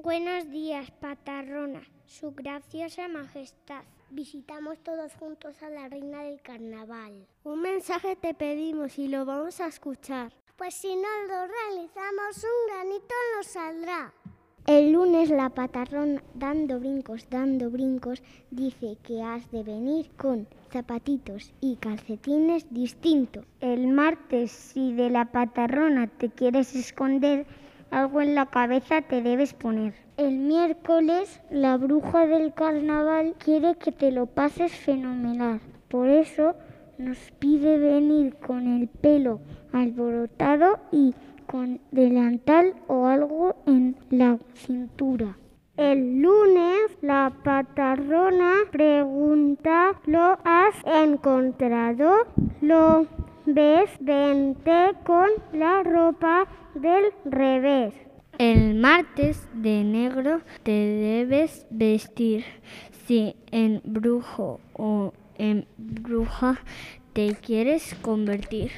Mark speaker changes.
Speaker 1: Buenos días, patarrona, su graciosa majestad.
Speaker 2: Visitamos todos juntos a la reina del carnaval.
Speaker 3: Un mensaje te pedimos y lo vamos a escuchar.
Speaker 2: Pues si no lo realizamos, un granito nos saldrá.
Speaker 4: El lunes la patarrona, dando brincos, dando brincos, dice que has de venir con zapatitos y calcetines distintos.
Speaker 5: El martes, si de la patarrona te quieres esconder, algo en la cabeza te debes poner.
Speaker 4: El miércoles la bruja del carnaval quiere que te lo pases fenomenal. Por eso nos pide venir con el pelo alborotado y con delantal o algo en la cintura.
Speaker 5: El lunes la patarrona pregunta, ¿lo has encontrado? ¿Lo? Vente con la ropa del revés.
Speaker 6: El martes de negro te debes vestir si en brujo o en bruja te quieres convertir.